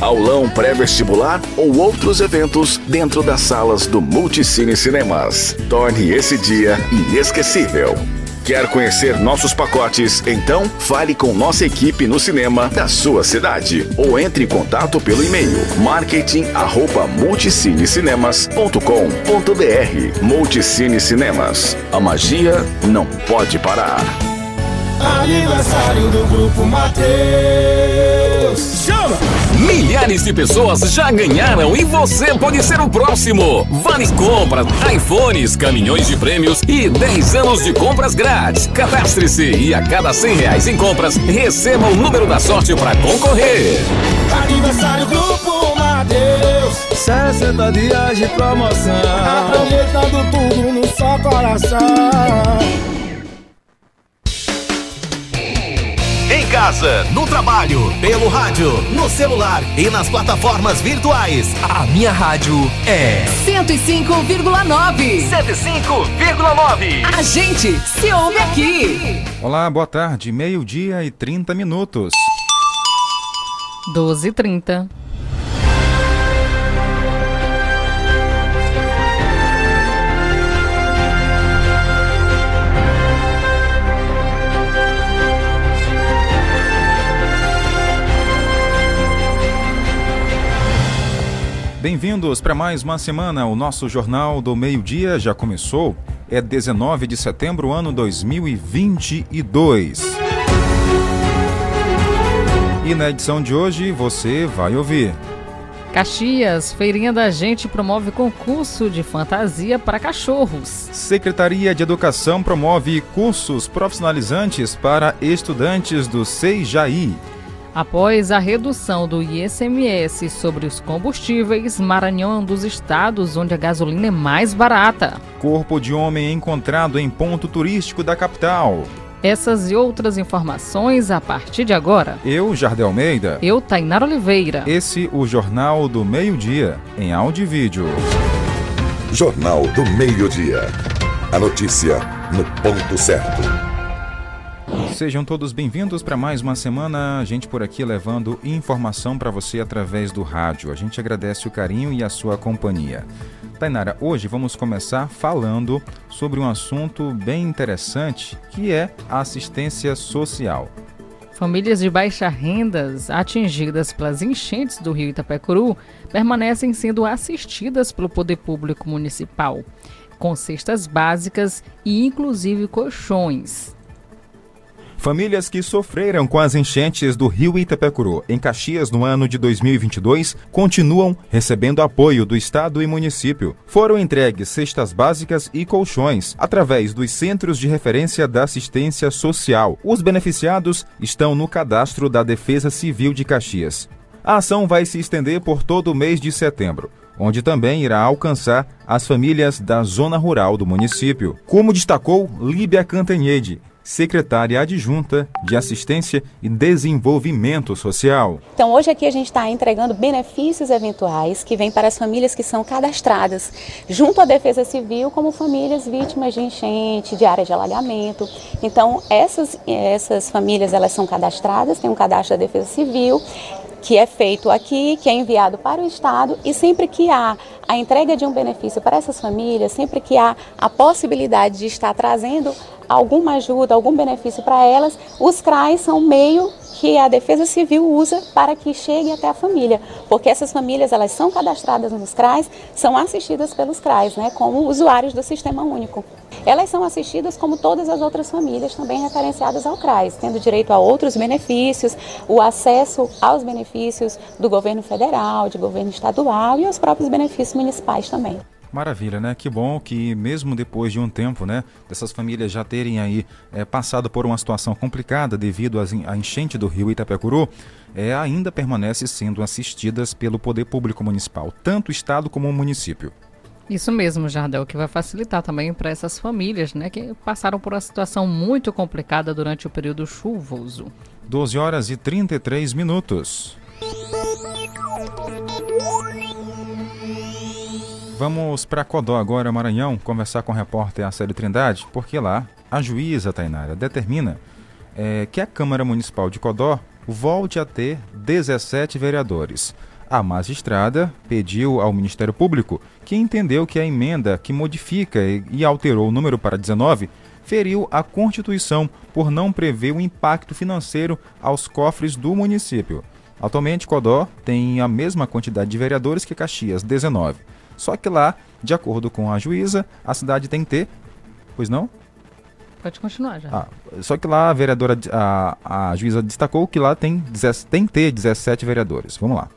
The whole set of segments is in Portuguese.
aulão pré-vestibular ou outros eventos dentro das salas do Multicine Cinemas. Torne esse dia inesquecível. Quer conhecer nossos pacotes? Então fale com nossa equipe no cinema da sua cidade ou entre em contato pelo e-mail marketing@multicinecinemas.com.br. Multicine Cinemas. A magia não pode parar. Aniversário do Grupo Mateus. Milhares de pessoas já ganharam e você pode ser o próximo. Vale compra, iPhones, caminhões de prêmios e 10 anos de compras grátis. Cadastre-se e a cada 100 reais em compras, receba o número da sorte para concorrer. Aniversário Grupo Mateus. 60 dias de promoção. Aproveitando tudo no só coração. Casa, no trabalho, pelo rádio, no celular e nas plataformas virtuais. A minha rádio é 105,9. 105,9. A gente se ouve aqui. Olá, boa tarde. Meio-dia e 30 minutos. 12 e 30. Bem-vindos para mais uma semana. O nosso Jornal do Meio-Dia já começou. É 19 de setembro, ano 2022. E na edição de hoje você vai ouvir. Caxias, Feirinha da Gente promove concurso de fantasia para cachorros. Secretaria de Educação promove cursos profissionalizantes para estudantes do SEIJAI. Após a redução do ICMS sobre os combustíveis, Maranhão é um dos estados onde a gasolina é mais barata. Corpo de homem encontrado em ponto turístico da capital. Essas e outras informações a partir de agora. Eu, Jardel Almeida. Eu, Tainara Oliveira. Esse o Jornal do Meio-Dia, em áudio e vídeo. Jornal do Meio-Dia. A notícia no ponto certo. Sejam todos bem-vindos para mais uma semana. A gente por aqui levando informação para você através do rádio. A gente agradece o carinho e a sua companhia. Tainara, hoje vamos começar falando sobre um assunto bem interessante que é a assistência social. Famílias de baixa rendas atingidas pelas enchentes do rio Itapecuru permanecem sendo assistidas pelo poder público municipal, com cestas básicas e inclusive colchões. Famílias que sofreram com as enchentes do rio Itapecuru em Caxias no ano de 2022 continuam recebendo apoio do Estado e município. Foram entregues cestas básicas e colchões através dos Centros de Referência da Assistência Social. Os beneficiados estão no cadastro da Defesa Civil de Caxias. A ação vai se estender por todo o mês de setembro onde também irá alcançar as famílias da zona rural do município. Como destacou Líbia Cantanhede, secretária adjunta de Assistência e Desenvolvimento Social. Então, hoje aqui a gente está entregando benefícios eventuais que vêm para as famílias que são cadastradas junto à Defesa Civil como famílias vítimas de enchente, de área de alagamento. Então, essas, essas famílias elas são cadastradas, tem um cadastro da Defesa Civil que é feito aqui, que é enviado para o Estado e sempre que há a entrega de um benefício para essas famílias, sempre que há a possibilidade de estar trazendo alguma ajuda, algum benefício para elas, os CRAs são meio que a Defesa Civil usa para que chegue até a família, porque essas famílias elas são cadastradas nos CRAs, são assistidas pelos CRAs, né, como usuários do Sistema Único. Elas são assistidas como todas as outras famílias também referenciadas ao CRAS, tendo direito a outros benefícios, o acesso aos benefícios do governo federal, de governo estadual e aos próprios benefícios municipais também. Maravilha, né? Que bom que mesmo depois de um tempo, né, dessas famílias já terem aí é, passado por uma situação complicada devido à enchente do rio Itapecuru, é, ainda permanece sendo assistidas pelo poder público municipal, tanto o estado como o município. Isso mesmo, Jardel, que vai facilitar também para essas famílias, né, que passaram por uma situação muito complicada durante o período chuvoso. 12 horas e 33 minutos. Vamos para Codó agora, Maranhão, conversar com o repórter Acélio Trindade, porque lá a juíza Tainara determina é, que a Câmara Municipal de Codó volte a ter 17 vereadores. A magistrada pediu ao Ministério Público, que entendeu que a emenda que modifica e alterou o número para 19 feriu a Constituição por não prever o impacto financeiro aos cofres do município. Atualmente, Codó tem a mesma quantidade de vereadores que Caxias, 19. Só que lá, de acordo com a juíza, a cidade tem que ter. Pois não? Pode continuar já. Ah, só que lá a vereadora, a, a juíza destacou que lá tem, tem que ter 17 vereadores. Vamos lá.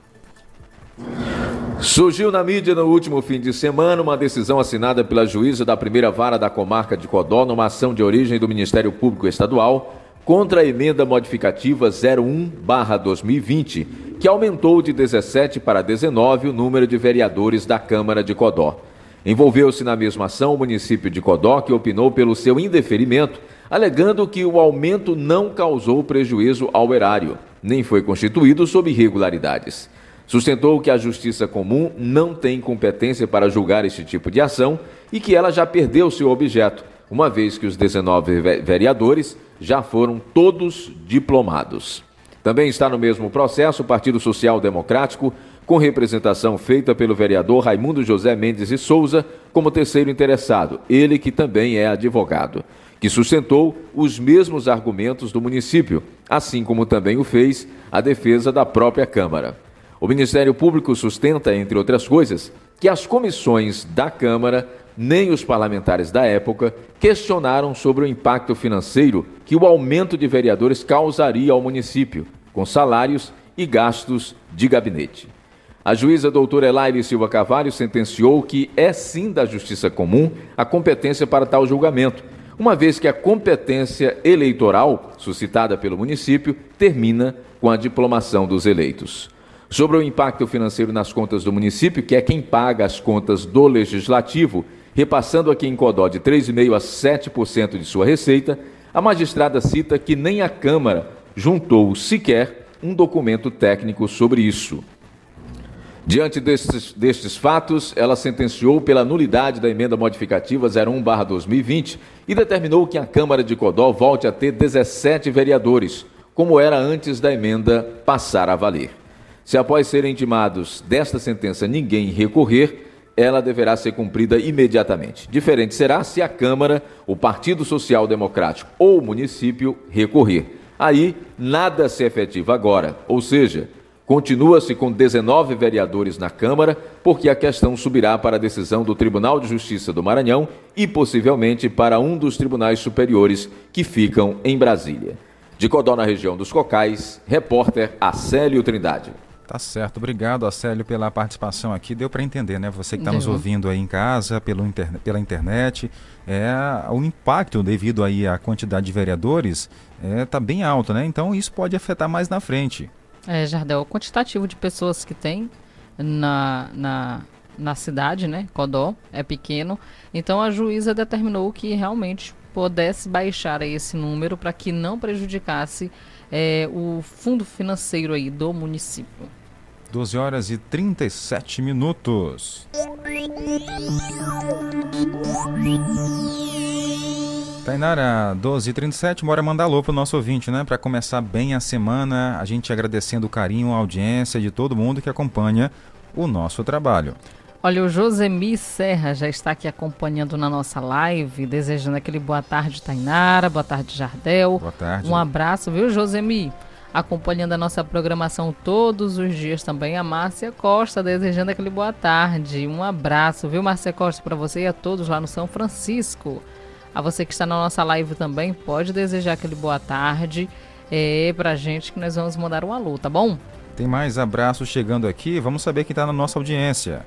Surgiu na mídia no último fim de semana uma decisão assinada pela juíza da primeira vara da comarca de Codó numa ação de origem do Ministério Público Estadual contra a emenda modificativa 01/2020, que aumentou de 17 para 19 o número de vereadores da Câmara de Codó. Envolveu-se na mesma ação o município de Codó, que opinou pelo seu indeferimento, alegando que o aumento não causou prejuízo ao erário, nem foi constituído sob irregularidades. Sustentou que a Justiça Comum não tem competência para julgar este tipo de ação e que ela já perdeu seu objeto, uma vez que os 19 vereadores já foram todos diplomados. Também está no mesmo processo o Partido Social Democrático, com representação feita pelo vereador Raimundo José Mendes e Souza como terceiro interessado, ele que também é advogado, que sustentou os mesmos argumentos do município, assim como também o fez a defesa da própria Câmara. O Ministério Público sustenta, entre outras coisas, que as comissões da Câmara nem os parlamentares da época questionaram sobre o impacto financeiro que o aumento de vereadores causaria ao município, com salários e gastos de gabinete. A juíza doutora Elaine Silva Carvalho sentenciou que é sim da Justiça Comum a competência para tal julgamento, uma vez que a competência eleitoral suscitada pelo município termina com a diplomação dos eleitos. Sobre o impacto financeiro nas contas do município, que é quem paga as contas do legislativo, repassando aqui em Codó de 3,5% a 7% de sua receita, a magistrada cita que nem a Câmara juntou sequer um documento técnico sobre isso. Diante destes, destes, fatos, ela sentenciou pela nulidade da emenda modificativa 01-2020 e determinou que a Câmara de Codó volte a ter 17 vereadores, como era antes da emenda passar a valer. Se após serem intimados desta sentença ninguém recorrer, ela deverá ser cumprida imediatamente. Diferente será se a Câmara, o Partido Social Democrático ou o município recorrer. Aí nada se efetiva agora, ou seja, continua-se com 19 vereadores na Câmara, porque a questão subirá para a decisão do Tribunal de Justiça do Maranhão e possivelmente para um dos tribunais superiores que ficam em Brasília. De Codó, na região dos Cocais, repórter Acélio Trindade. Tá certo, obrigado, Acélio, pela participação aqui. Deu para entender, né? Você que está nos ouvindo aí em casa, pelo interne pela internet, é, o impacto devido aí à quantidade de vereadores está é, tá bem alto, né? Então isso pode afetar mais na frente. É, Jardel, o quantitativo de pessoas que tem na, na, na cidade, né? Codó, é pequeno. Então a juíza determinou que realmente pudesse baixar esse número para que não prejudicasse é, o fundo financeiro aí do município. 12 horas e 37 minutos. Tainara, 12 e 37 bora mandar alô pro nosso ouvinte, né? Para começar bem a semana, a gente agradecendo o carinho, a audiência de todo mundo que acompanha o nosso trabalho. Olha, o Josemi Serra já está aqui acompanhando na nossa live, desejando aquele boa tarde, Tainara, boa tarde, Jardel. Boa tarde. Um abraço, viu, Josemi? Acompanhando a nossa programação todos os dias também, a Márcia Costa, desejando aquele boa tarde. Um abraço, viu, Márcia Costa, para você e a todos lá no São Francisco. A você que está na nossa live também, pode desejar aquele boa tarde é, pra gente que nós vamos mandar um alô, tá bom? Tem mais abraços chegando aqui, vamos saber quem está na nossa audiência.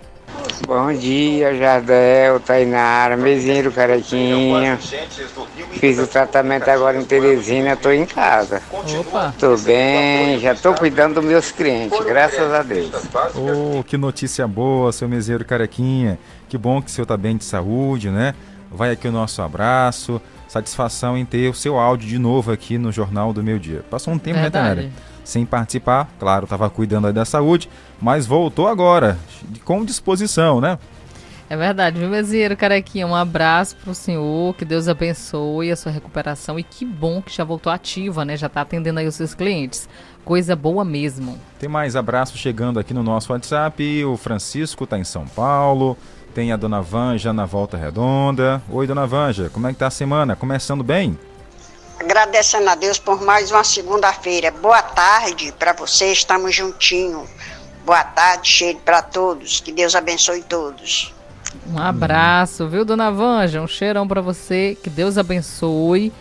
Bom dia, Jardel, Tainara, Mesinho do Carequinha. Fiz o tratamento agora em Teresina, estou em casa. Opa! Tô bem, já estou cuidando dos meus clientes, graças a Deus. Oh, que notícia boa, seu Meseiro Carequinha. Que bom que o senhor está bem de saúde, né? Vai aqui o nosso abraço. Satisfação em ter o seu áudio de novo aqui no Jornal do Meio Dia. Passou um tempo, Verdade. né, Tainara? Sem participar, claro, estava cuidando da saúde, mas voltou agora, com disposição, né? É verdade, viu, Mezeiro Carequinha? Um abraço pro senhor, que Deus abençoe a sua recuperação e que bom que já voltou ativa, né? Já tá atendendo aí os seus clientes. Coisa boa mesmo. Tem mais abraços chegando aqui no nosso WhatsApp. O Francisco tá em São Paulo. Tem a Dona Vanja na Volta Redonda. Oi, Dona Vanja, como é que tá a semana? Começando bem? Agradecendo a Deus por mais uma segunda-feira. Boa tarde para você, estamos juntinho. Boa tarde, cheiro para todos. Que Deus abençoe todos. Um abraço, viu, Dona Vanja? Um cheirão para você. Que Deus abençoe.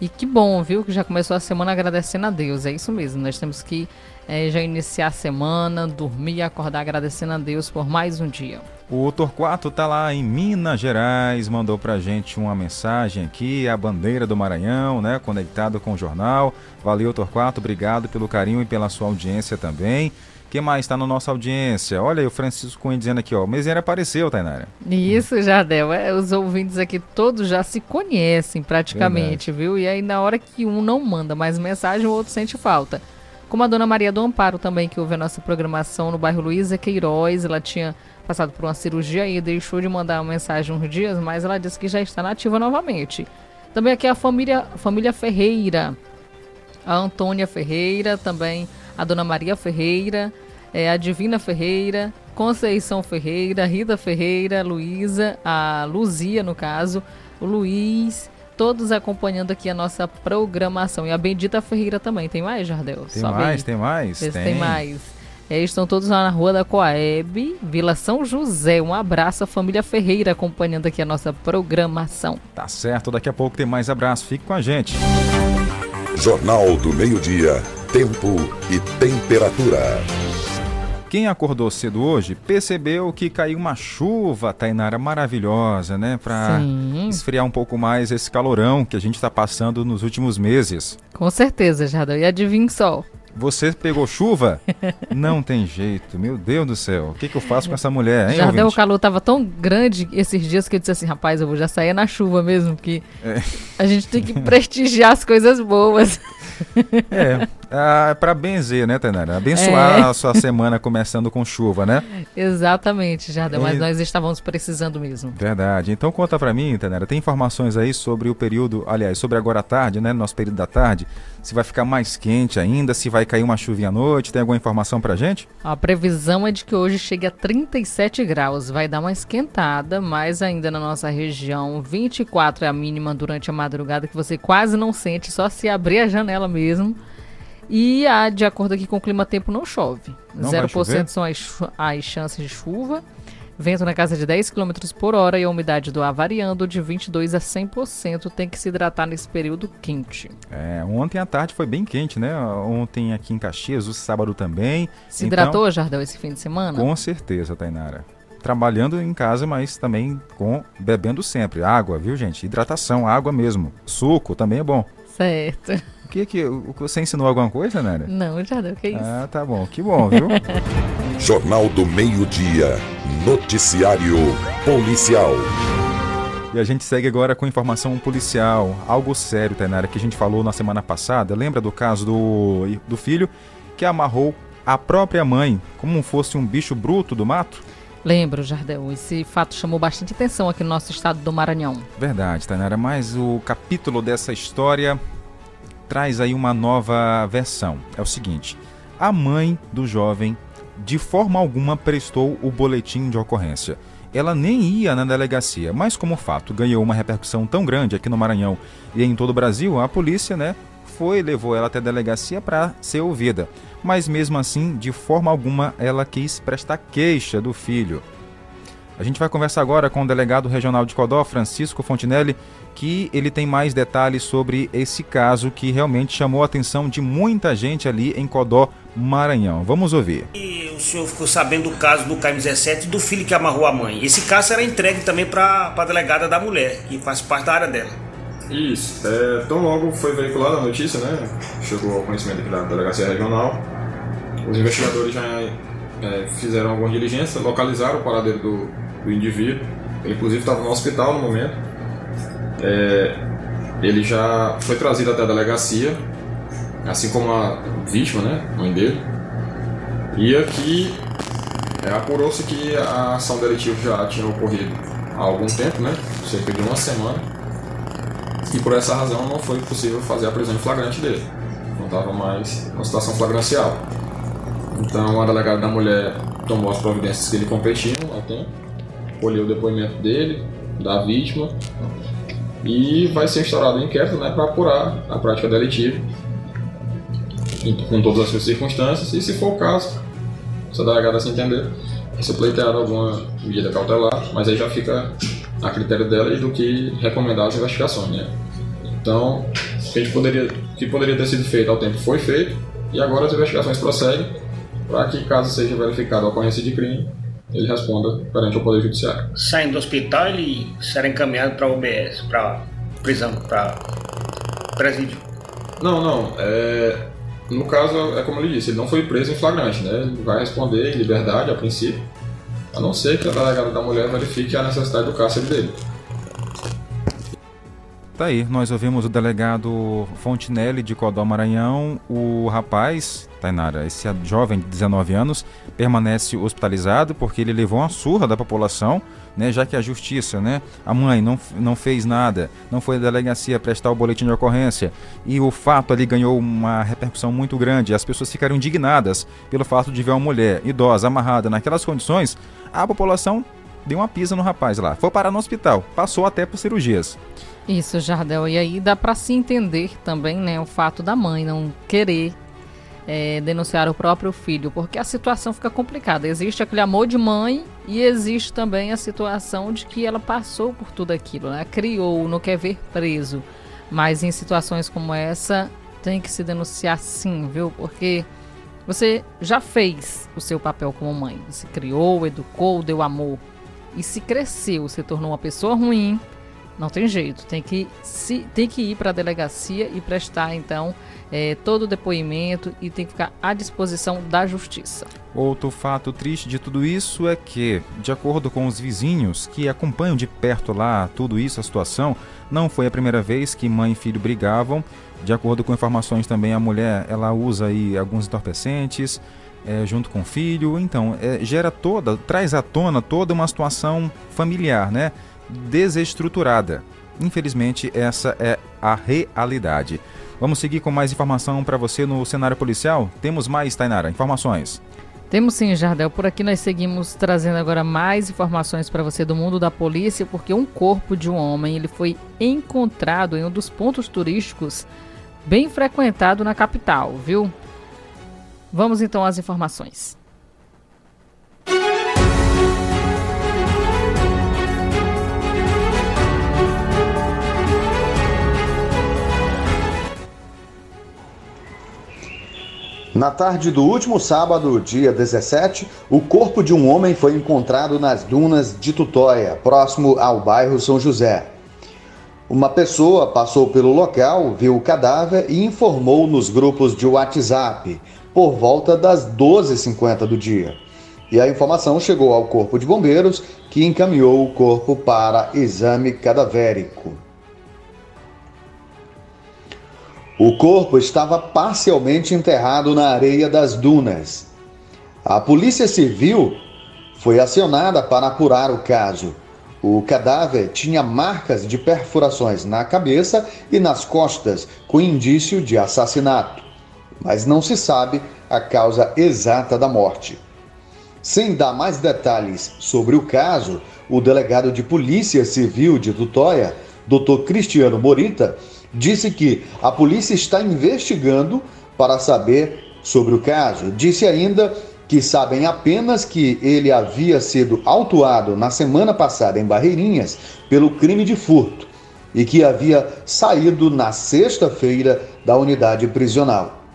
E que bom, viu, que já começou a semana agradecendo a Deus. É isso mesmo. Nós temos que é, já iniciar a semana, dormir e acordar agradecendo a Deus por mais um dia. O Torquato tá lá em Minas Gerais, mandou pra gente uma mensagem aqui, a bandeira do Maranhão, né, conectado com o jornal. Valeu, Torquato, obrigado pelo carinho e pela sua audiência também. Quem mais está na nossa audiência? Olha aí o Francisco Cunha dizendo aqui, ó, o Meseira apareceu, Tainara. Isso, Jardel. É, os ouvintes aqui todos já se conhecem praticamente, Verdade. viu? E aí na hora que um não manda mais mensagem, o outro sente falta. Como a dona Maria do Amparo também, que ouve a nossa programação no bairro Luísa Queiroz, ela tinha passado por uma cirurgia e deixou de mandar uma mensagem uns dias, mas ela disse que já está nativa novamente. Também aqui a família, família Ferreira, a Antônia Ferreira, também a Dona Maria Ferreira, é, a Divina Ferreira, Conceição Ferreira, Rita Ferreira, Luísa, a Luzia, no caso, o Luiz, todos acompanhando aqui a nossa programação. E a Bendita Ferreira também. Tem mais, Jardel? Tem Sobe mais, aí. tem mais? Tem. tem mais. É, estão todos lá na Rua da Coaeb, Vila São José. Um abraço à família Ferreira acompanhando aqui a nossa programação. Tá certo, daqui a pouco tem mais abraço. Fique com a gente. Jornal do Meio-Dia, Tempo e Temperatura. Quem acordou cedo hoje percebeu que caiu uma chuva, Tainara, maravilhosa, né? Para esfriar um pouco mais esse calorão que a gente está passando nos últimos meses. Com certeza, Jardel. E adivinha só? Você pegou chuva? Não tem jeito. Meu Deus do céu. O que, que eu faço com essa mulher, hein, Jardel, o calor tava tão grande esses dias que eu disse assim, rapaz, eu vou já sair na chuva mesmo, que é. a gente tem que prestigiar as coisas boas. É, ah, para benzer, né, Tainara? Abençoar é. a sua semana começando com chuva, né? Exatamente, Jardel, mas nós estávamos precisando mesmo. Verdade. Então conta para mim, Tainara, tem informações aí sobre o período, aliás, sobre agora à tarde, né, nosso período da tarde, se vai ficar mais quente ainda, se vai cair uma chuvinha à noite, tem alguma informação pra gente? A previsão é de que hoje chegue a 37 graus, vai dar uma esquentada, mas ainda na nossa região, 24 é a mínima durante a madrugada, que você quase não sente, só se abrir a janela mesmo. E a, de acordo aqui com o clima tempo, não chove. Não 0% são as, as chances de chuva. Vento na casa de 10 km por hora e a umidade do ar variando de 22% a 100%. Tem que se hidratar nesse período quente. É, ontem à tarde foi bem quente, né? Ontem aqui em Caxias, o sábado também. Se então, hidratou, Jardel, esse fim de semana? Com certeza, Tainara. Trabalhando em casa, mas também com bebendo sempre. Água, viu, gente? Hidratação, água mesmo. Suco também é bom. Certo. O que que você ensinou alguma coisa, Nara? Não, já deu, que isso? Ah, tá bom. Que bom, viu? Jornal do Meio-Dia. Noticiário Policial. E a gente segue agora com informação policial. Algo sério, Tainara, que a gente falou na semana passada. Lembra do caso do, do filho que amarrou a própria mãe como fosse um bicho bruto do mato? Lembro, Jardel. Esse fato chamou bastante atenção aqui no nosso estado do Maranhão. Verdade, Tainara. Mas o capítulo dessa história traz aí uma nova versão. É o seguinte: a mãe do jovem de forma alguma prestou o boletim de ocorrência. Ela nem ia na delegacia, mas como o fato ganhou uma repercussão tão grande aqui no Maranhão e em todo o Brasil, a polícia, né, foi levou ela até a delegacia para ser ouvida mas mesmo assim, de forma alguma, ela quis prestar queixa do filho. A gente vai conversar agora com o delegado regional de Codó, Francisco Fontinelli, que ele tem mais detalhes sobre esse caso que realmente chamou a atenção de muita gente ali em Codó, Maranhão. Vamos ouvir. E o senhor ficou sabendo do caso do KM17 do filho que amarrou a mãe. Esse caso era entregue também para a delegada da mulher, que faz parte da área dela. Isso. É, tão logo foi veiculada a notícia, né? Chegou ao conhecimento aqui da delegacia regional os investigadores já é, fizeram alguma diligência, localizaram o paradeiro do, do indivíduo. Ele, inclusive, estava no hospital no momento. É, ele já foi trazido até a delegacia, assim como a vítima, né, mãe dele. E aqui É, Apurou-se que a ação delitiva já tinha ocorrido há algum tempo, né? cerca de uma semana, e por essa razão não foi possível fazer a prisão em flagrante dele. Não estava mais uma situação flagrancial. Então a delegada da mulher tomou as providências que lhe competiam ao colheu o depoimento dele, da vítima, e vai ser instaurado um inquérito né, para apurar a prática delitiva com todas as suas circunstâncias e, se for o caso, se a delegada se entender, vai ser pleiteada alguma medida cautelar, mas aí já fica a critério dela e do que recomendar as investigações. Né? Então, o que, poderia, que poderia ter sido feito ao tempo foi feito e agora as investigações prosseguem para que, caso seja verificada a ocorrência de crime, ele responda perante o Poder Judiciário. Saindo do hospital, ele será encaminhado para a UBS, para prisão, para presídio. Não, não. É, no caso, é como ele disse, ele não foi preso em flagrante, né? Ele vai responder em liberdade a princípio, a não ser que a delegada da mulher verifique a necessidade do cárcere dele. Tá aí, nós ouvimos o delegado Fontinelli de Codó Maranhão. O rapaz, Tainara, esse jovem de 19 anos, permanece hospitalizado porque ele levou uma surra da população, né, já que a justiça, né, a mãe não, não fez nada, não foi à delegacia prestar o boletim de ocorrência e o fato ali ganhou uma repercussão muito grande. As pessoas ficaram indignadas pelo fato de ver uma mulher idosa amarrada naquelas condições. A população deu uma pisa no rapaz lá, foi parar no hospital, passou até por cirurgias. Isso, Jardel. E aí dá para se entender também, né, o fato da mãe não querer é, denunciar o próprio filho, porque a situação fica complicada. Existe aquele amor de mãe e existe também a situação de que ela passou por tudo aquilo, né? criou, não quer ver preso. Mas em situações como essa, tem que se denunciar sim, viu? Porque você já fez o seu papel como mãe. Se criou, educou, deu amor. E se cresceu, se tornou uma pessoa ruim, não tem jeito, tem que, se, tem que ir para a delegacia e prestar então é, todo o depoimento e tem que ficar à disposição da justiça. Outro fato triste de tudo isso é que, de acordo com os vizinhos que acompanham de perto lá tudo isso, a situação, não foi a primeira vez que mãe e filho brigavam. De acordo com informações também, a mulher ela usa aí alguns entorpecentes. É, junto com o filho, então é, gera toda, traz à tona toda uma situação familiar, né? desestruturada. Infelizmente, essa é a realidade. Vamos seguir com mais informação para você no cenário policial? Temos mais, Tainara, informações. Temos sim, Jardel. Por aqui nós seguimos trazendo agora mais informações para você do mundo da polícia, porque um corpo de um homem ele foi encontrado em um dos pontos turísticos bem frequentado na capital, viu? Vamos então às informações. Na tarde do último sábado, dia 17, o corpo de um homem foi encontrado nas dunas de Tutóia, próximo ao bairro São José. Uma pessoa passou pelo local, viu o cadáver e informou nos grupos de WhatsApp por volta das 12h50 do dia. E a informação chegou ao Corpo de Bombeiros, que encaminhou o corpo para exame cadavérico. O corpo estava parcialmente enterrado na areia das dunas. A Polícia Civil foi acionada para apurar o caso. O cadáver tinha marcas de perfurações na cabeça e nas costas, com indício de assassinato, mas não se sabe a causa exata da morte. Sem dar mais detalhes sobre o caso, o delegado de Polícia Civil de Tutóia, Dr. Cristiano Morita, disse que a polícia está investigando para saber sobre o caso. Disse ainda que sabem apenas que ele havia sido autuado na semana passada em Barreirinhas pelo crime de furto e que havia saído na sexta-feira da unidade prisional.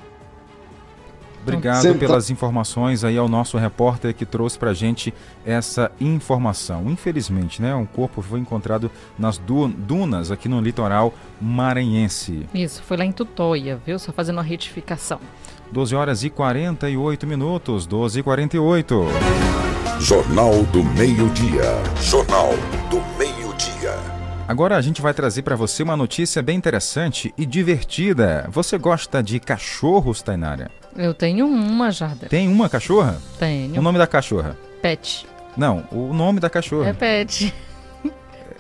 Obrigado Senta... pelas informações aí ao nosso repórter que trouxe para gente essa informação. Infelizmente, né, um corpo foi encontrado nas dunas aqui no litoral maranhense. Isso, foi lá em Tutóia, viu? Só fazendo uma retificação. 12 horas e 48 minutos, 12 e 48. Jornal do Meio-Dia. Jornal do Meio-Dia. Agora a gente vai trazer para você uma notícia bem interessante e divertida. Você gosta de cachorros, Tainara? Eu tenho uma, Jardim. Tem uma cachorra? Tenho. O nome da cachorra? Pet. Não, o nome da cachorra. É Pet.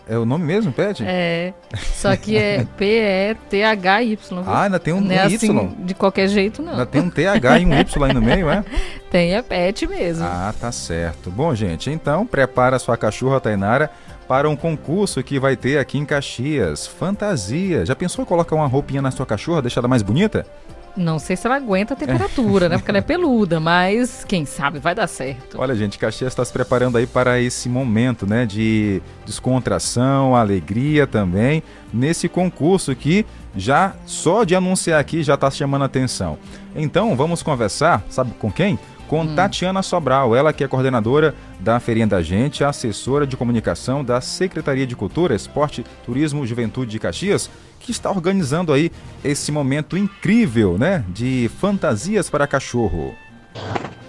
É o nome mesmo, Pet? É. Só que é P-E-T-H-Y. Ah, ainda tem um, não é um assim, Y. de qualquer jeito, não. Ainda tem um TH e um Y aí no meio, é? Tem, é Pet mesmo. Ah, tá certo. Bom, gente, então prepara sua cachorra Tainara para um concurso que vai ter aqui em Caxias. Fantasia. Já pensou em colocar uma roupinha na sua cachorra, deixar ela mais bonita? Não sei se ela aguenta a temperatura, né? Porque ela é peluda, mas quem sabe vai dar certo. Olha, gente, Caxias está se preparando aí para esse momento, né? De descontração, alegria também, nesse concurso que já, só de anunciar aqui, já está chamando a atenção. Então, vamos conversar, sabe com quem? Com Hum. Tatiana Sobral, ela que é coordenadora da Feirinha da Gente, assessora de comunicação da Secretaria de Cultura, Esporte, Turismo e Juventude de Caxias, que está organizando aí esse momento incrível, né? De fantasias para cachorro.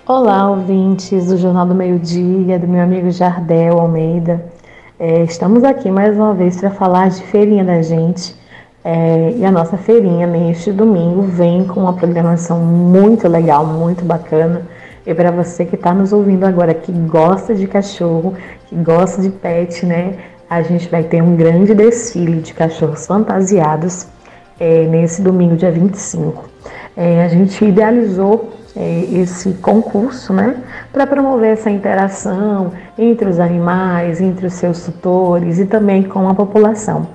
Olá, ouvintes do Jornal do Meio Dia, do meu amigo Jardel Almeida. É, estamos aqui mais uma vez para falar de feirinha da gente. É, e a nossa feirinha neste domingo vem com uma programação muito legal, muito bacana. E para você que está nos ouvindo agora, que gosta de cachorro, que gosta de pet, né? A gente vai ter um grande desfile de cachorros fantasiados é, nesse domingo, dia 25. É, a gente idealizou é, esse concurso, né, para promover essa interação entre os animais, entre os seus tutores e também com a população.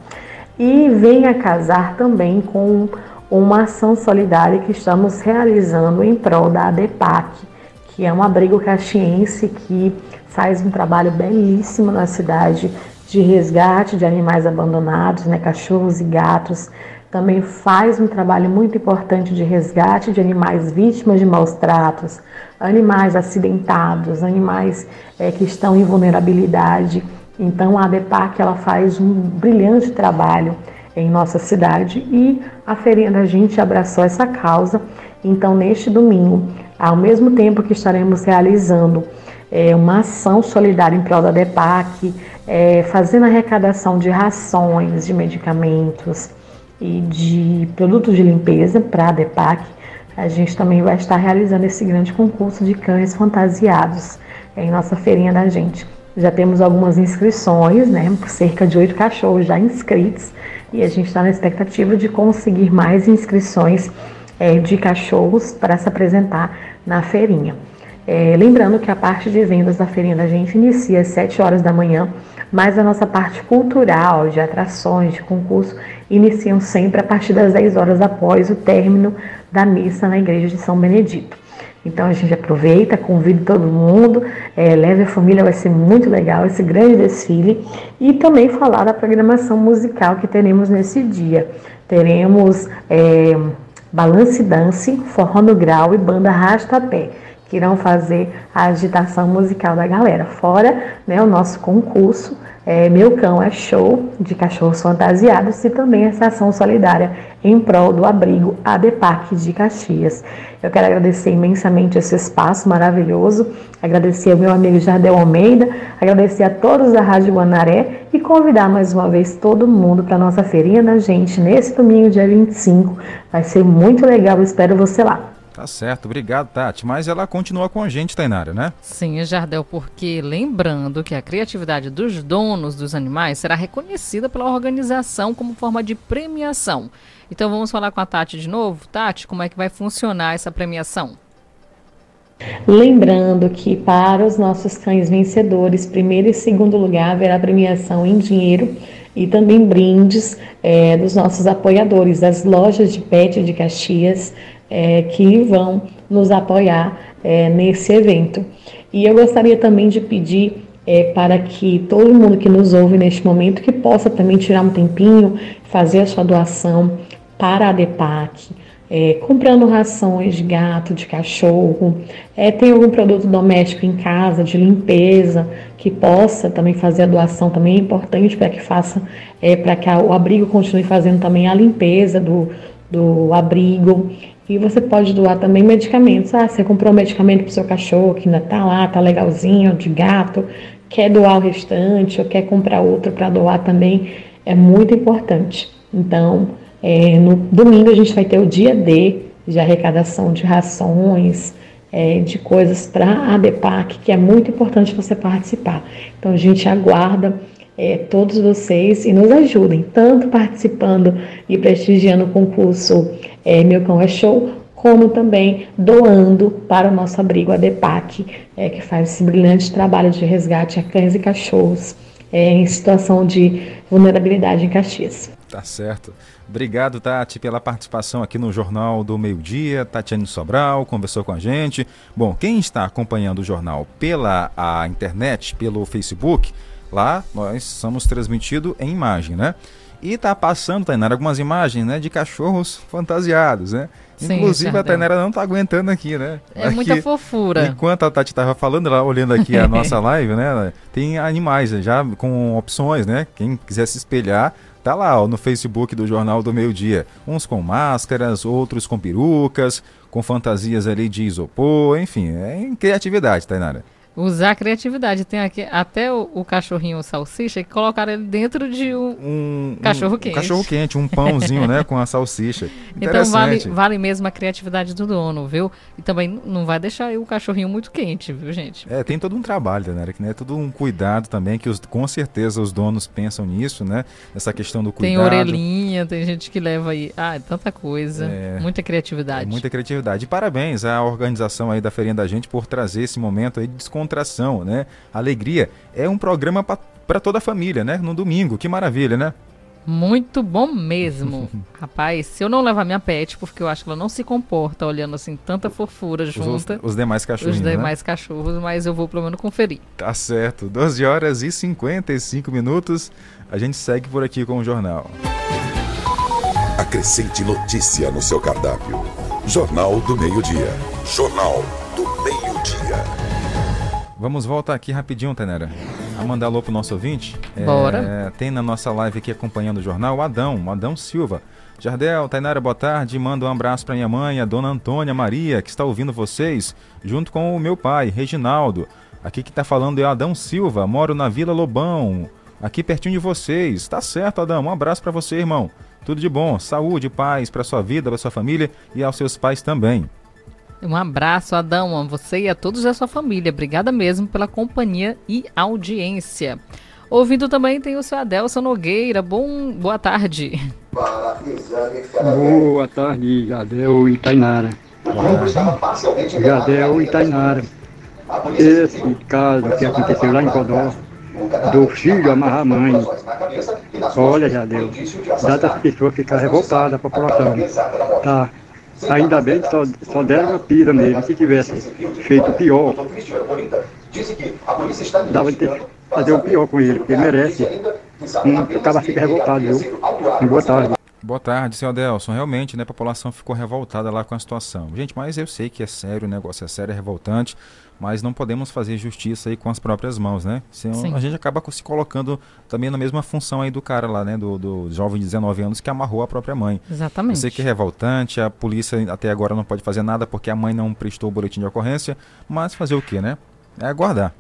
E vem a casar também com uma ação solidária que estamos realizando em prol da ADEPAC, que é um abrigo caxiense que faz um trabalho belíssimo na cidade de resgate de animais abandonados, né, cachorros e gatos. Também faz um trabalho muito importante de resgate de animais vítimas de maus tratos, animais acidentados, animais é, que estão em vulnerabilidade. Então a ADEPAC ela faz um brilhante trabalho em nossa cidade e a feirinha da gente abraçou essa causa. Então neste domingo, ao mesmo tempo que estaremos realizando é, uma ação solidária em prol da ADEPAC, é, fazendo arrecadação de rações, de medicamentos e de produtos de limpeza para a DEPAC, a gente também vai estar realizando esse grande concurso de cães fantasiados em nossa feirinha da gente. Já temos algumas inscrições, né? Cerca de oito cachorros já inscritos e a gente está na expectativa de conseguir mais inscrições é, de cachorros para se apresentar na feirinha. É, lembrando que a parte de vendas da feirinha da gente inicia às 7 horas da manhã, mas a nossa parte cultural, de atrações, de concurso, iniciam sempre a partir das 10 horas após o término da missa na igreja de São Benedito. Então a gente aproveita, convida todo mundo, é, leve a família, vai ser muito legal esse grande desfile e também falar da programação musical que teremos nesse dia. Teremos é, balance dance, forró no grau e banda rastapé que irão fazer a agitação musical da galera. Fora né, o nosso concurso, é, Meu Cão é Show, de cachorros fantasiados, e também essa ação solidária em prol do abrigo ADEPAC de Caxias. Eu quero agradecer imensamente esse espaço maravilhoso, agradecer ao meu amigo Jardel Almeida, agradecer a todos da Rádio Guanaré e convidar mais uma vez todo mundo para nossa feirinha da gente nesse domingo, dia 25. Vai ser muito legal, espero você lá. Tá certo, obrigado, Tati. Mas ela continua com a gente, Tainara, né? Sim, Jardel, porque lembrando que a criatividade dos donos dos animais será reconhecida pela organização como forma de premiação. Então vamos falar com a Tati de novo. Tati, como é que vai funcionar essa premiação? Lembrando que para os nossos cães vencedores, primeiro e segundo lugar, haverá premiação em dinheiro e também brindes é, dos nossos apoiadores, das lojas de pet de Caxias, é, que vão nos apoiar é, nesse evento. E eu gostaria também de pedir é, para que todo mundo que nos ouve neste momento que possa também tirar um tempinho, fazer a sua doação para a DEPAC, é, comprando rações de gato, de cachorro, é, tem algum produto doméstico em casa, de limpeza, que possa também fazer a doação, também é importante para que faça, é, para que a, o abrigo continue fazendo também a limpeza do, do abrigo. E você pode doar também medicamentos. Ah, você comprou um medicamento para o seu cachorro que ainda está lá, está legalzinho, de gato, quer doar o restante ou quer comprar outro para doar também, é muito importante. Então, é, no domingo a gente vai ter o dia D de arrecadação de rações, é, de coisas para a ABPAC, que é muito importante você participar. Então a gente aguarda é, todos vocês e nos ajudem, tanto participando e prestigiando o concurso é, Meu Cão é Show, como também doando para o nosso abrigo ADEPAC, é, que faz esse brilhante trabalho de resgate a cães e cachorros é, em situação de vulnerabilidade em Caxias. Tá certo. Obrigado, Tati, pela participação aqui no Jornal do Meio Dia. Tatiane Sobral conversou com a gente. Bom, quem está acompanhando o jornal pela a internet, pelo Facebook, lá nós somos transmitidos em imagem, né? E tá passando, Tainara, algumas imagens, né, de cachorros fantasiados, né? Sim, Inclusive a Tainara não tá aguentando aqui, né? É aqui, muita fofura. Enquanto a Tati tava falando, ela olhando aqui a nossa live, né? Tem animais já com opções, né? Quem quiser se espelhar, tá lá ó, no Facebook do Jornal do Meio Dia. Uns com máscaras, outros com perucas, com fantasias ali de isopor, enfim, é em criatividade, Tainara. Usar a criatividade. Tem aqui até o, o cachorrinho salsicha que colocaram ele dentro de um, um cachorro quente. Um cachorro quente, um pãozinho, né, com a salsicha. Então vale, vale mesmo a criatividade do dono, viu? E também não vai deixar o cachorrinho muito quente, viu, gente? É, tem todo um trabalho, né, que né, todo um cuidado também que os, com certeza os donos pensam nisso, né? Essa questão do cuidado. Tem orelhinha, tem gente que leva aí, ah, é tanta coisa, é, muita criatividade. É muita criatividade. E parabéns à organização aí da feirinha da gente por trazer esse momento aí de desconto descontração, né? Alegria. É um programa para toda a família, né? No domingo. Que maravilha, né? Muito bom mesmo. Rapaz, se eu não levar minha pet, porque eu acho que ela não se comporta olhando assim tanta fofura junta. Os, os demais cachorros. Os demais né? cachorros, mas eu vou pelo menos conferir. Tá certo. 12 horas e 55 minutos. A gente segue por aqui com o jornal. Acrescente notícia no seu cardápio. Jornal do Meio-Dia. Jornal do Meio-Dia. Vamos voltar aqui rapidinho, Tenera. A mandar alô pro nosso ouvinte. Bora. É, tem na nossa live aqui acompanhando o jornal o Adão, o Adão Silva. Jardel, Tainara, boa tarde. Manda um abraço para minha mãe, a dona Antônia Maria, que está ouvindo vocês, junto com o meu pai, Reginaldo. Aqui que está falando é Adão Silva, moro na Vila Lobão, aqui pertinho de vocês. Tá certo, Adão. Um abraço para você, irmão. Tudo de bom, saúde, paz para sua vida, para sua família e aos seus pais também. Um abraço, Adão, a você e a todos da sua família. Obrigada mesmo pela companhia e audiência. Ouvindo também tem o seu Adelson Nogueira. Bom, boa tarde. Boa tarde, Jadel e Tainara. Jadel e Tainara. Esse caso que aconteceu lá em Codó, do filho amarrar a mãe. Olha, Jadel, dá das pessoas ficar revoltadas, a população. Tá Ainda bem que só, só deram uma pira nele. Se tivesse feito pior, dava de ter, fazer o pior com ele, porque ele merece. Um, acaba fica revoltado, viu? Boa tarde. Boa tarde, senhor Adelson. Realmente, né, a população ficou revoltada lá com a situação. Gente, mas eu sei que é sério, o negócio é sério, é revoltante, mas não podemos fazer justiça aí com as próprias mãos, né? Senão Sim. a gente acaba se colocando também na mesma função aí do cara lá, né, do, do jovem de 19 anos que amarrou a própria mãe. Exatamente. Eu sei que é revoltante, a polícia até agora não pode fazer nada porque a mãe não prestou o boletim de ocorrência, mas fazer o que, né? É aguardar.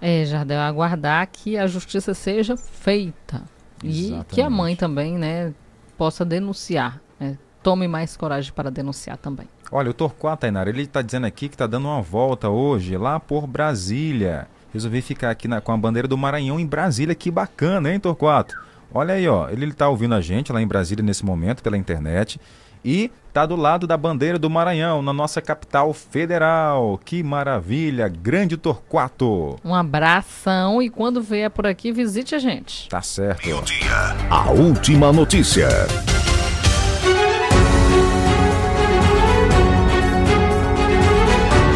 É, Jardel, aguardar que a justiça seja feita. E Exatamente. que a mãe também, né, possa denunciar. Né? Tome mais coragem para denunciar também. Olha, o Torquato, Tainara, ele está dizendo aqui que está dando uma volta hoje lá por Brasília. Resolvi ficar aqui na, com a bandeira do Maranhão em Brasília. Que bacana, hein, Torquato? Olha aí, ó. Ele está ouvindo a gente lá em Brasília nesse momento pela internet. E tá do lado da bandeira do Maranhão, na nossa capital federal. Que maravilha, grande Torquato. Um abração e quando vier por aqui, visite a gente. Tá certo. Meio dia, a última notícia.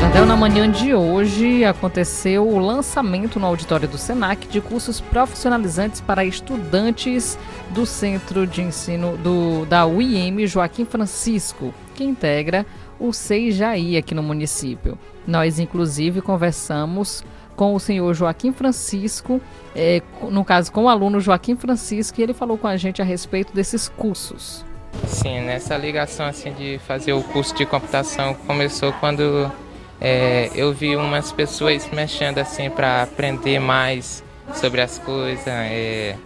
Jardel, na manhã de hoje aconteceu o lançamento no auditório do Senac de cursos profissionalizantes para estudantes do Centro de Ensino do, da UIM Joaquim Francisco, que integra o Seijaí aqui no município. Nós, inclusive, conversamos com o senhor Joaquim Francisco, é, no caso com o aluno Joaquim Francisco, e ele falou com a gente a respeito desses cursos. Sim, nessa ligação assim de fazer o curso de computação começou quando é, eu vi umas pessoas mexendo assim para aprender mais sobre as coisas. É,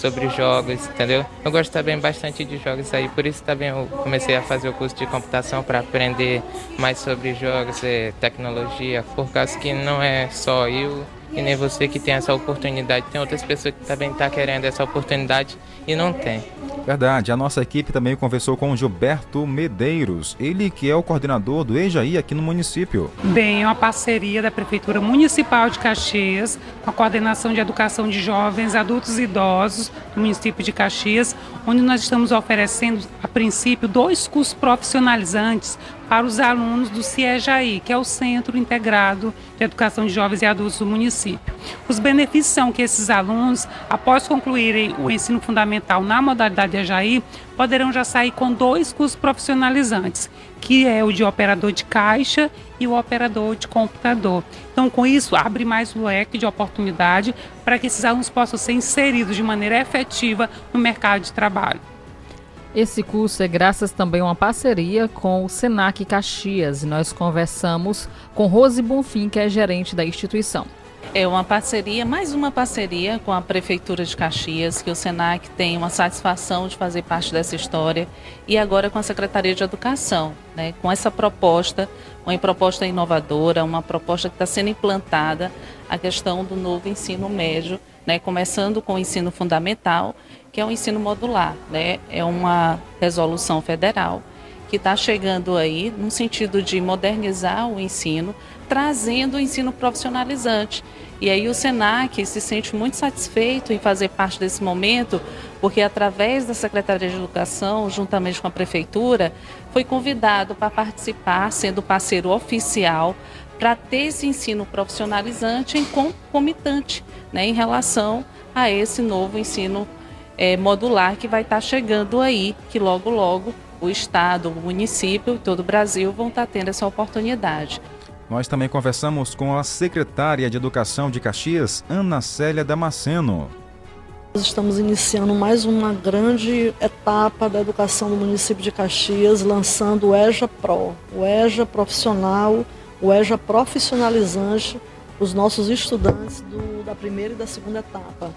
sobre jogos, entendeu? Eu gosto também bastante de jogos aí, por isso também eu comecei a fazer o curso de computação para aprender mais sobre jogos, e tecnologia, por causa que não é só eu e nem você que tem essa oportunidade, tem outras pessoas que também estão tá querendo essa oportunidade e não tem. Verdade, a nossa equipe também conversou com o Gilberto Medeiros, ele que é o coordenador do EJAI aqui no município. Bem, é uma parceria da Prefeitura Municipal de Caxias, com a coordenação de educação de jovens, adultos e idosos do município de Caxias, onde nós estamos oferecendo, a princípio, dois cursos profissionalizantes para os alunos do CIEJAI, que é o Centro Integrado de Educação de Jovens e Adultos do município. Os benefícios são que esses alunos, após concluírem o ensino fundamental na modalidade EJAI, poderão já sair com dois cursos profissionalizantes, que é o de operador de caixa e o operador de computador. Então, com isso, abre mais o leque de oportunidade para que esses alunos possam ser inseridos de maneira efetiva no mercado de trabalho. Esse curso é graças também a uma parceria com o Senac Caxias. Nós conversamos com Rose Bonfim, que é gerente da instituição. É uma parceria, mais uma parceria com a Prefeitura de Caxias, que o SENAC tem uma satisfação de fazer parte dessa história, e agora com a Secretaria de Educação, né, com essa proposta, uma proposta inovadora, uma proposta que está sendo implantada, a questão do novo ensino médio, né, começando com o ensino fundamental que é o ensino modular, né? É uma resolução federal que está chegando aí no sentido de modernizar o ensino, trazendo o ensino profissionalizante. E aí o Senac se sente muito satisfeito em fazer parte desse momento, porque através da Secretaria de Educação, juntamente com a Prefeitura, foi convidado para participar, sendo parceiro oficial, para ter esse ensino profissionalizante em concomitante, né, em relação a esse novo ensino é, modular que vai estar tá chegando aí, que logo, logo o Estado, o município, todo o Brasil vão estar tá tendo essa oportunidade. Nós também conversamos com a secretária de Educação de Caxias, Ana Célia Damasceno. Nós estamos iniciando mais uma grande etapa da educação do município de Caxias, lançando o EJA Pro, o EJA profissional, o EJA profissionalizante, os nossos estudantes do, da primeira e da segunda etapa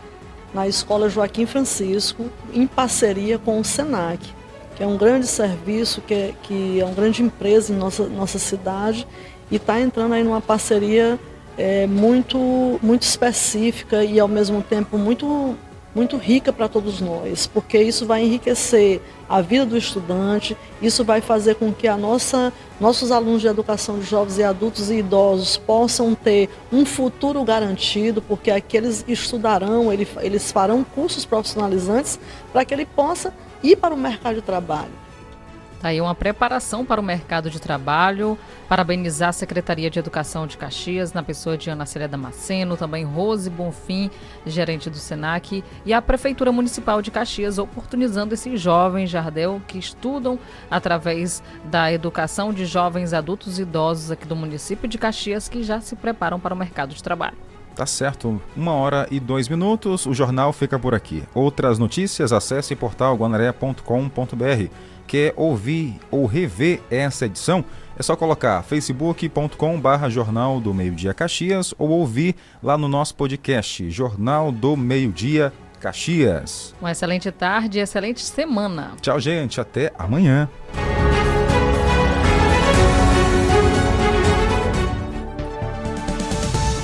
na Escola Joaquim Francisco, em parceria com o SENAC, que é um grande serviço, que é, que é uma grande empresa em nossa, nossa cidade e está entrando aí numa parceria é, muito, muito específica e ao mesmo tempo muito muito rica para todos nós, porque isso vai enriquecer a vida do estudante, isso vai fazer com que a nossa, nossos alunos de educação de jovens e adultos e idosos possam ter um futuro garantido, porque aqui eles estudarão, eles farão cursos profissionalizantes para que ele possa ir para o mercado de trabalho. Tá aí uma preparação para o mercado de trabalho. Parabenizar a Secretaria de Educação de Caxias, na pessoa de Ana Célia Damasceno, também Rose Bonfim, gerente do SENAC, e a Prefeitura Municipal de Caxias, oportunizando esses jovens, Jardel, que estudam através da educação de jovens adultos e idosos aqui do município de Caxias, que já se preparam para o mercado de trabalho. Tá certo, uma hora e dois minutos, o jornal fica por aqui. Outras notícias, acesse portalguanaré.com.br quer ouvir ou rever essa edição, é só colocar facebook.com barra Jornal do Meio Dia Caxias ou ouvir lá no nosso podcast Jornal do Meio Dia Caxias. Uma excelente tarde e excelente semana. Tchau, gente. Até amanhã.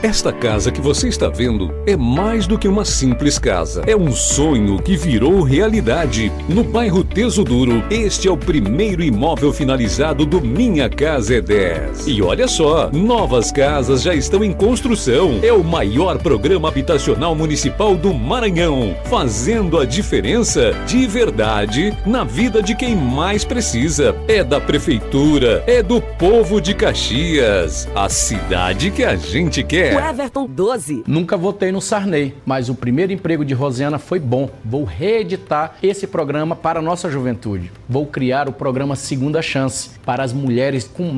Esta casa que você está vendo é mais do que uma simples casa. É um sonho que virou realidade. No bairro Teso Duro, este é o primeiro imóvel finalizado do Minha Casa é 10. E olha só, novas casas já estão em construção. É o maior programa habitacional municipal do Maranhão, fazendo a diferença de verdade na vida de quem mais precisa. É da prefeitura, é do povo de Caxias, a cidade que a gente quer. O Everton 12. Nunca votei no Sarney, mas o primeiro emprego de Rosiana foi bom. Vou reeditar esse programa para a nossa juventude. Vou criar o programa Segunda Chance para as mulheres com